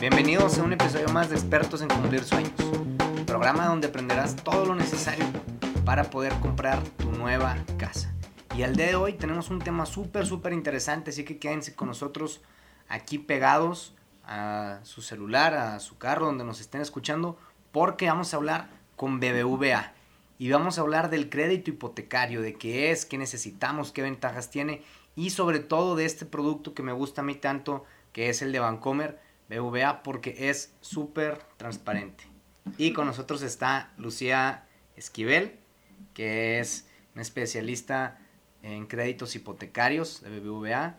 Bienvenidos a un episodio más de Expertos en Cumplir Sueños, programa donde aprenderás todo lo necesario para poder comprar tu nueva casa. Y al día de hoy tenemos un tema súper, súper interesante, así que quédense con nosotros aquí pegados a su celular, a su carro, donde nos estén escuchando, porque vamos a hablar con BBVA. Y vamos a hablar del crédito hipotecario, de qué es, qué necesitamos, qué ventajas tiene y sobre todo de este producto que me gusta a mí tanto, que es el de Bancomer BVA, porque es súper transparente. Y con nosotros está Lucía Esquivel, que es una especialista en créditos hipotecarios de BBVA.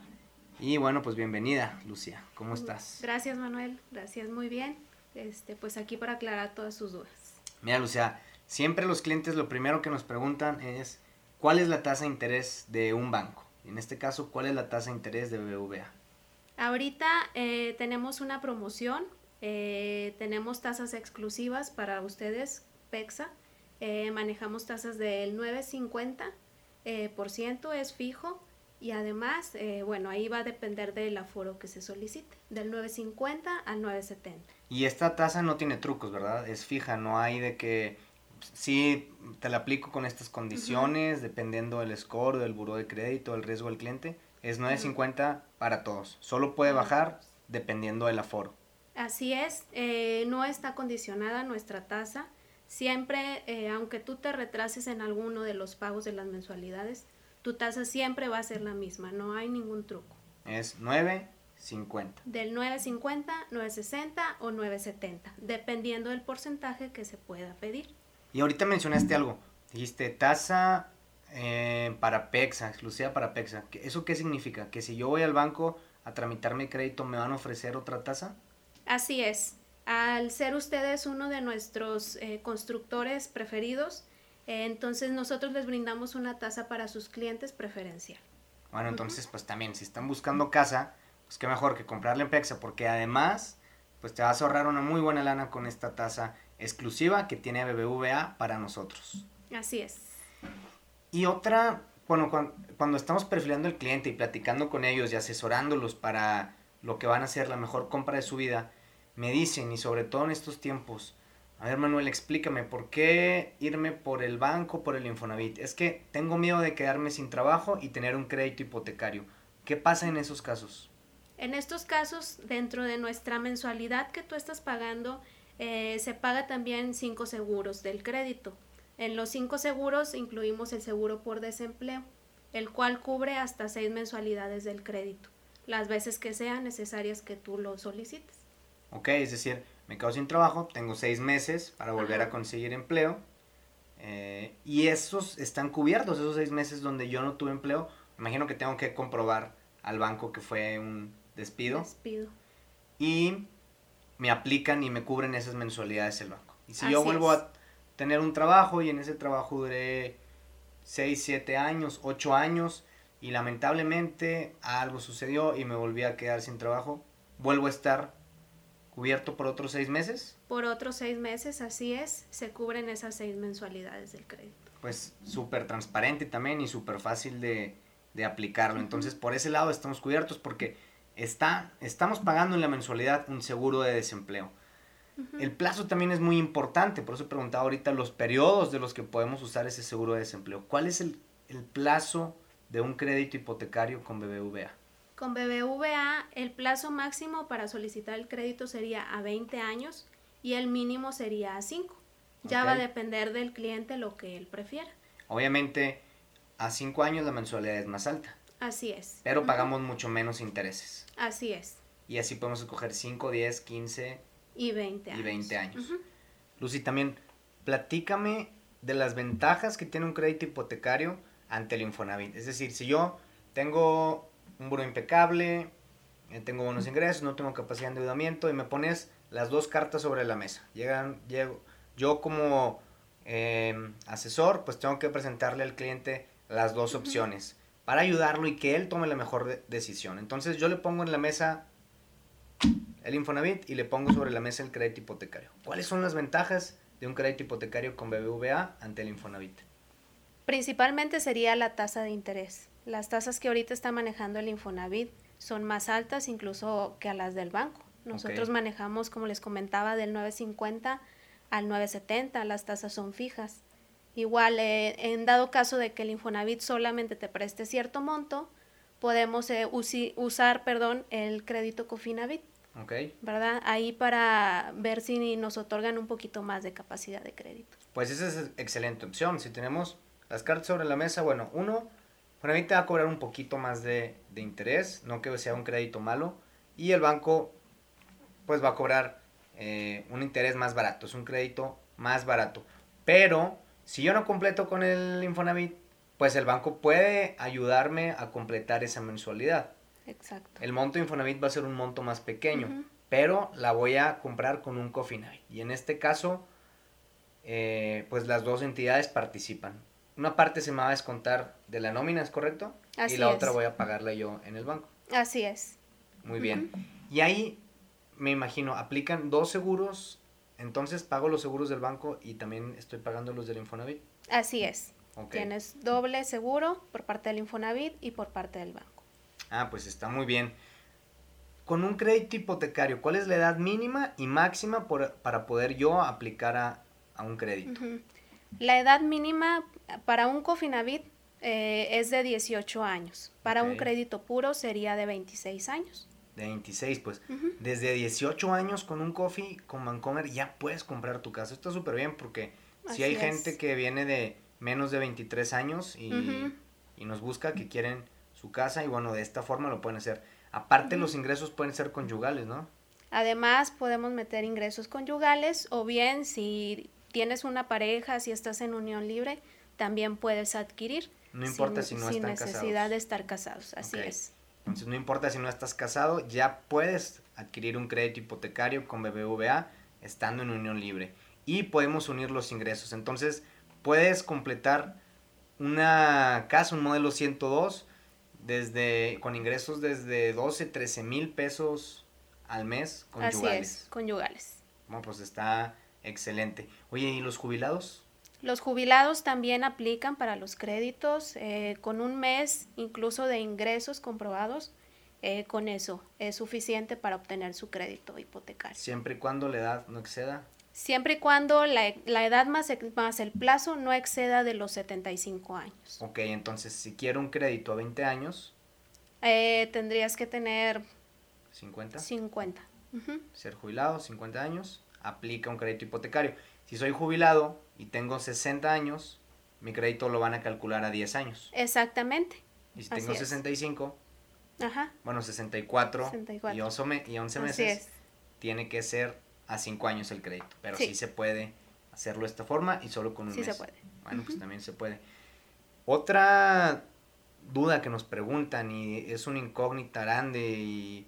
Y bueno, pues bienvenida, Lucía. ¿Cómo estás? Gracias, Manuel. Gracias, muy bien. Este, pues aquí para aclarar todas sus dudas. Mira, Lucía, siempre los clientes lo primero que nos preguntan es ¿cuál es la tasa de interés de un banco? En este caso, ¿cuál es la tasa de interés de BBVA? Ahorita eh, tenemos una promoción, eh, tenemos tasas exclusivas para ustedes, PEXA. Eh, manejamos tasas del 9.50 por ciento, es fijo. Y además, bueno, ahí va a depender del aforo que se solicite, del 9.50 al 9.70. Y esta tasa no tiene trucos, ¿verdad? Es fija, no hay de que sí te la aplico con estas condiciones, dependiendo del score, del buro de crédito, del riesgo del cliente. Es 9.50 para todos. Solo puede bajar dependiendo del aforo. Así es, eh, no está condicionada nuestra tasa. Siempre, eh, aunque tú te retrases en alguno de los pagos de las mensualidades, tu tasa siempre va a ser la misma, no hay ningún truco. Es 9.50. Del 9.50, 9.60 o 9.70, dependiendo del porcentaje que se pueda pedir. Y ahorita mencionaste algo, dijiste tasa eh, para PEXA, exclusiva para PEXA. ¿Eso qué significa? ¿Que si yo voy al banco a tramitar mi crédito me van a ofrecer otra tasa? Así es. Al ser ustedes uno de nuestros eh, constructores preferidos, eh, entonces nosotros les brindamos una tasa para sus clientes preferencial. Bueno, entonces pues también si están buscando casa, pues qué mejor que comprarle en PEXA, porque además pues te vas a ahorrar una muy buena lana con esta tasa exclusiva que tiene BBVA para nosotros. Así es. Y otra, bueno, cuando, estamos perfilando el cliente y platicando con ellos y asesorándolos para lo que van a ser la mejor compra de su vida, me dicen, y sobre todo en estos tiempos, a ver Manuel, explícame, ¿por qué irme por el banco, por el Infonavit? Es que tengo miedo de quedarme sin trabajo y tener un crédito hipotecario. ¿Qué pasa en esos casos? En estos casos, dentro de nuestra mensualidad que tú estás pagando, eh, se paga también cinco seguros del crédito. En los cinco seguros incluimos el seguro por desempleo, el cual cubre hasta seis mensualidades del crédito, las veces que sean necesarias que tú lo solicites. Ok, es decir, me quedo sin trabajo, tengo seis meses para volver a conseguir empleo. Eh, y esos están cubiertos, esos seis meses donde yo no tuve empleo. imagino que tengo que comprobar al banco que fue un despido. Despido. Y me aplican y me cubren esas mensualidades el banco. Y si yo vuelvo a tener un trabajo y en ese trabajo duré 6, 7 años, 8 años y lamentablemente algo sucedió y me volví a quedar sin trabajo, vuelvo a estar cubierto por otros 6 meses. Por otros 6 meses, así es, se cubren esas 6 mensualidades del crédito. Pues súper transparente también y súper fácil de, de aplicarlo. Entonces por ese lado estamos cubiertos porque está, estamos pagando en la mensualidad un seguro de desempleo. El plazo también es muy importante, por eso he preguntado ahorita los periodos de los que podemos usar ese seguro de desempleo. ¿Cuál es el, plazo de un crédito hipotecario con BBVA? Con BBVA el plazo máximo para solicitar el crédito sería a 20 años y el mínimo sería a 5. Ya va a depender del cliente lo que él prefiera. Obviamente a 5 años la mensualidad es más alta. Así es. Pero pagamos mucho menos intereses. Así es. Y así podemos escoger 5, 10, 15 y 20 años. Y 20 años. Lucy, también platícame de las ventajas que tiene un crédito hipotecario ante el Infonavit. Es decir, si yo tengo un buro impecable, eh, tengo buenos ingresos, no tengo capacidad de endeudamiento y me pones las dos cartas sobre la mesa. Llegan, llego, yo como em, asesor, pues tengo que presentarle al cliente las dos opciones para ayudarlo y que él tome la mejor decisión. Entonces yo le pongo en la mesa el Infonavit y le pongo sobre la mesa el crédito hipotecario. ¿Cuáles son las ventajas de un crédito hipotecario con BBVA ante el Infonavit? Principalmente sería la tasa de interés. Las tasas que ahorita está manejando el Infonavit son más altas incluso que a las del banco. Nosotros manejamos, como les comentaba, del 950 al 970, las tasas son fijas. Igual, eh, en dado caso de que el Infonavit solamente te preste cierto monto, podemos eh, usar perdón, el crédito Cofinavit. Okay. ¿Verdad? Ahí para ver si nos otorgan un poquito más de capacidad de crédito. Pues esa es excelente opción. Si tenemos las cartas sobre la mesa, bueno, uno, Infonavit te va a cobrar un poquito más de, de interés, no que sea un crédito malo, y el banco pues va a cobrar eh, un interés más barato, es un crédito más barato. Pero si yo no completo con el Infonavit, pues el banco puede ayudarme a completar esa mensualidad. Exacto. El monto Infonavit va a ser un monto más pequeño, pero la voy a comprar con un Cofinavit. Y en este caso, eh, pues las dos entidades participan. Una parte se me va a descontar de la nómina, ¿es correcto? Así y la otra voy a pagarla yo en el banco. Así es. Muy bien. Y ahí me imagino, aplican dos seguros, entonces pago los seguros del banco y también estoy pagando los del Infonavit. Así es. Tienes doble seguro por parte del Infonavit y por parte del banco. Ah, pues está muy bien. Con un crédito hipotecario, ¿cuál es la edad mínima y máxima para poder yo aplicar a, un crédito? La edad mínima para un Cofinavit eh, es de 18 años. Para un crédito puro sería de 26 años de 26, pues desde 18 años con un coffee con Vancomer ya puedes comprar tu casa. Está súper bien porque si hay gente que viene de menos de 23 años y, nos busca que quieren su casa y bueno, de esta forma lo pueden hacer. Aparte los ingresos pueden ser conyugales, ¿no? Además podemos meter ingresos conyugales o bien si tienes una pareja, si estás en unión libre, también puedes adquirir. No importa si no sin necesidad de estar casados, así es. Entonces no importa si no estás casado, ya puedes adquirir un crédito hipotecario con BBVA estando en unión libre. Y podemos unir los ingresos. Entonces puedes completar una casa, un modelo 102, desde, con ingresos desde 12, 13 mil pesos al mes conyugales. Así es, conyugales. Bueno, pues está excelente. Oye, ¿y los jubilados? Los jubilados también aplican para los créditos eh, con un mes incluso de ingresos comprobados. Eh, con eso es suficiente para obtener su crédito hipotecario. Siempre y cuando la edad no exceda. Siempre y cuando la, edad más, más el plazo no exceda de los 75 años. Ok, entonces si quiero un crédito a 20 años. Eh, tendrías que tener... 50. 50. Ser jubilado, 50 años, aplica un crédito hipotecario. Si soy jubilado y tengo 60 años, mi crédito lo van a calcular a 10 años. Exactamente. Y si tengo 65, Ajá. bueno, 64, Y, 11, meses, tiene que ser a 5 años el crédito. Pero sí. se puede hacerlo de esta forma y solo con un mes. Sí se puede. Bueno, pues también se puede. Otra duda que nos preguntan y es una incógnita grande y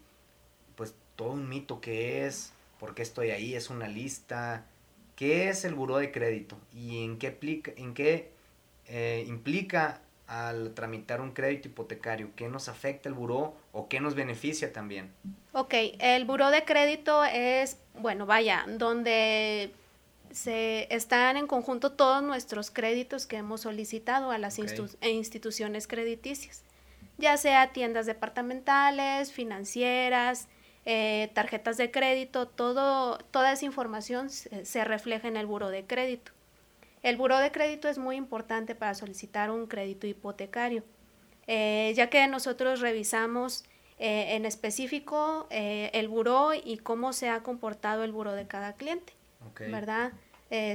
pues todo un mito que es, ¿por qué estoy ahí? Es una lista, ¿Qué es el buró de crédito y en qué, en qué eh, implica al tramitar un crédito hipotecario? ¿Qué nos afecta el buró o qué nos beneficia también? Ok, el buró de crédito es, bueno, vaya, donde se están en conjunto todos nuestros créditos que hemos solicitado a las instituciones crediticias, ya sea tiendas departamentales, financieras, eh, tarjetas de crédito, todo, toda esa información se, refleja en el buro de crédito. El buro de crédito es muy importante para solicitar un crédito hipotecario, eh, ya que nosotros revisamos eh, en específico el buro y cómo se ha comportado el buro de cada cliente, ¿verdad?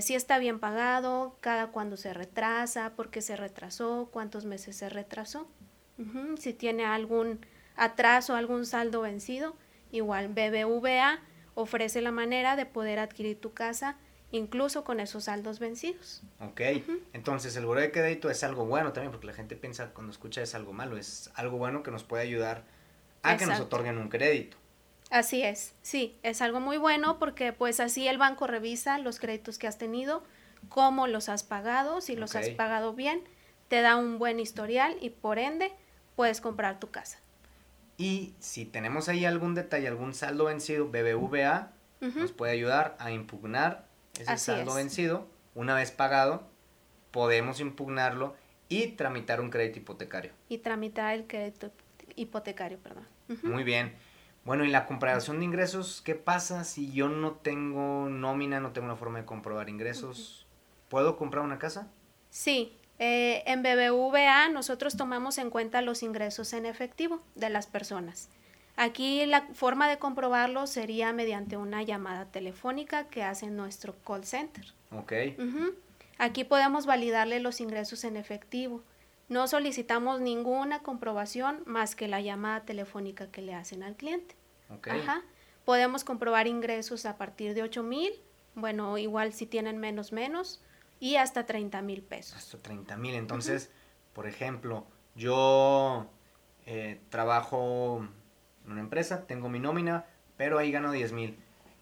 si está bien pagado, cada cuándo se retrasa, por qué se retrasó, cuántos meses se retrasó, si tiene algún atraso, algún saldo vencido, Igual BBVA ofrece la manera de poder adquirir tu casa incluso con esos saldos vencidos. Ok, entonces el buro de crédito es algo bueno también, porque la gente piensa cuando escucha es algo malo, es algo bueno que nos puede ayudar a que nos otorguen un crédito. Así es, sí, es algo muy bueno porque pues así el banco revisa los créditos que has tenido, cómo los has pagado, si los has pagado bien, te da un buen historial y por ende puedes comprar tu casa. Y si tenemos ahí algún detalle, algún saldo vencido, BBVA nos puede ayudar a impugnar ese saldo vencido. Una vez pagado, podemos impugnarlo y tramitar un crédito hipotecario. Y tramitar el crédito hipotecario, perdón. Muy bien. Bueno, y la comprobación de ingresos, ¿qué pasa si yo no tengo nómina, no tengo una forma de comprobar ingresos? ¿Puedo comprar una casa? Sí, eh, en BBVA nosotros tomamos en cuenta los ingresos en efectivo de las personas. Aquí la forma de comprobarlo sería mediante una llamada telefónica que hace nuestro call center. Ok. Aquí podemos validarle los ingresos en efectivo. No solicitamos ninguna comprobación más que la llamada telefónica que le hacen al cliente. Okay. Ajá. Podemos comprobar ingresos a partir de 8 mil, bueno, igual si tienen menos, menos, y hasta 30 mil pesos. Hasta 30 mil. Entonces, por ejemplo, yo eh, trabajo en una empresa, tengo mi nómina, pero ahí gano 10 mil.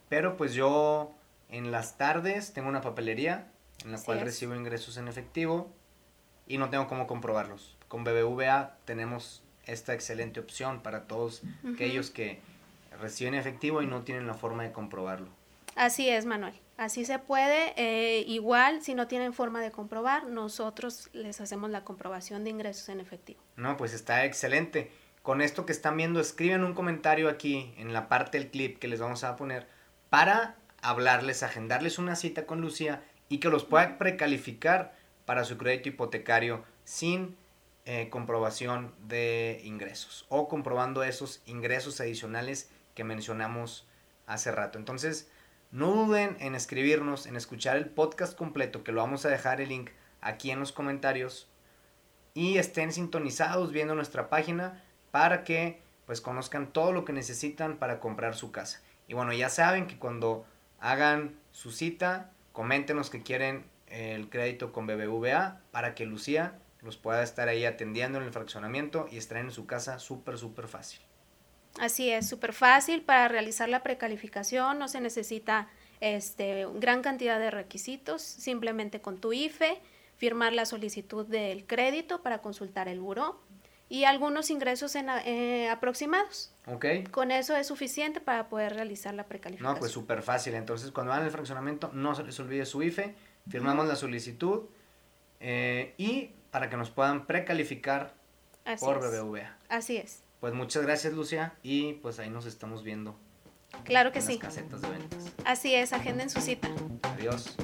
Pero pues yo en las tardes tengo una papelería en la cual recibo ingresos en efectivo y no tengo cómo comprobarlos. Con BBVA tenemos esta excelente opción para todos aquellos que reciben efectivo y no tienen la forma de comprobarlo. Así es, Manuel. Así se puede. Eh, igual, si no tienen forma de comprobar, nosotros les hacemos la comprobación de ingresos en efectivo. No, pues está excelente. Con esto que están viendo, escriben un comentario aquí en la parte del clip que les vamos a poner para hablarles, agendarles una cita con Lucía y que los pueda precalificar para su crédito hipotecario sin eh, comprobación de ingresos o comprobando esos ingresos adicionales que mencionamos hace rato. Entonces, no duden en escribirnos, en escuchar el podcast completo, que lo vamos a dejar el link aquí en los comentarios. Y estén sintonizados viendo nuestra página para que pues conozcan todo lo que necesitan para comprar su casa. Y bueno, ya saben que cuando hagan su cita, coméntenos que quieren el crédito con BBVA para que Lucía los pueda estar ahí atendiendo en el fraccionamiento y estar en su casa súper, súper fácil. Así es, súper fácil para realizar la precalificación, no se necesita este, gran cantidad de requisitos, simplemente con tu IFE, firmar la solicitud del crédito para consultar el buro y algunos ingresos en, eh, aproximados. Ok. Con eso es suficiente para poder realizar la precalificación. No, pues súper fácil. Entonces, cuando van al fraccionamiento, no se les olvide su IFE, firmamos la solicitud eh, y para que nos puedan precalificar por BBVA. Así es. Pues muchas gracias, Lucia, y pues ahí nos estamos viendo. Claro que sí. Las casetas de ventas. Así es, agenden su cita. Adiós.